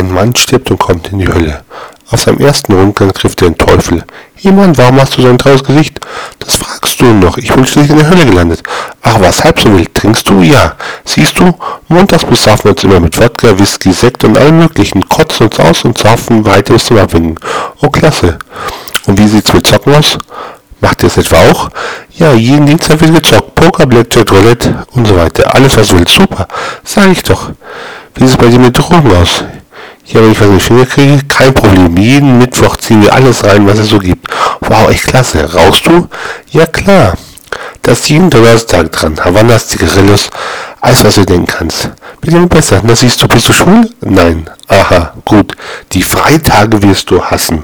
Ein Mann stirbt und kommt in die Hölle. Auf seinem ersten Rundgang trifft er den Teufel. Hey Mann, warum hast du so ein trauriges Gesicht? Das fragst du noch. Ich bin schließlich in der Hölle gelandet. Ach was, halb so wild. Trinkst du? Ja. Siehst du, montags besaufen wir uns immer mit Wodka, Whisky, Sekt und allem möglichen. Kotzen uns aus und saufen weiter bis zum Abwinken. Oh, klasse. Und wie sieht's mit Zocken aus? Macht ihr es etwa auch? Ja, jeden Dienstag wird gezockt. Poker, Blackjack, Roulette und so weiter. Alles, was du willst. Super. Sag ich doch. Wie sieht es bei dir mit Drogen aus? Ja, wenn ich was Finger kriege, kein Problem. Jeden Mittwoch ziehen wir alles rein, was es so gibt. Wow, echt klasse. Rauchst du? Ja, klar. Das ist jeden Donnerstag dran. Havannas, Zigarillos, alles, was du denken kannst. Immer besser. Na siehst du, bist du schwul? Nein. Aha, gut. Die Freitage wirst du hassen.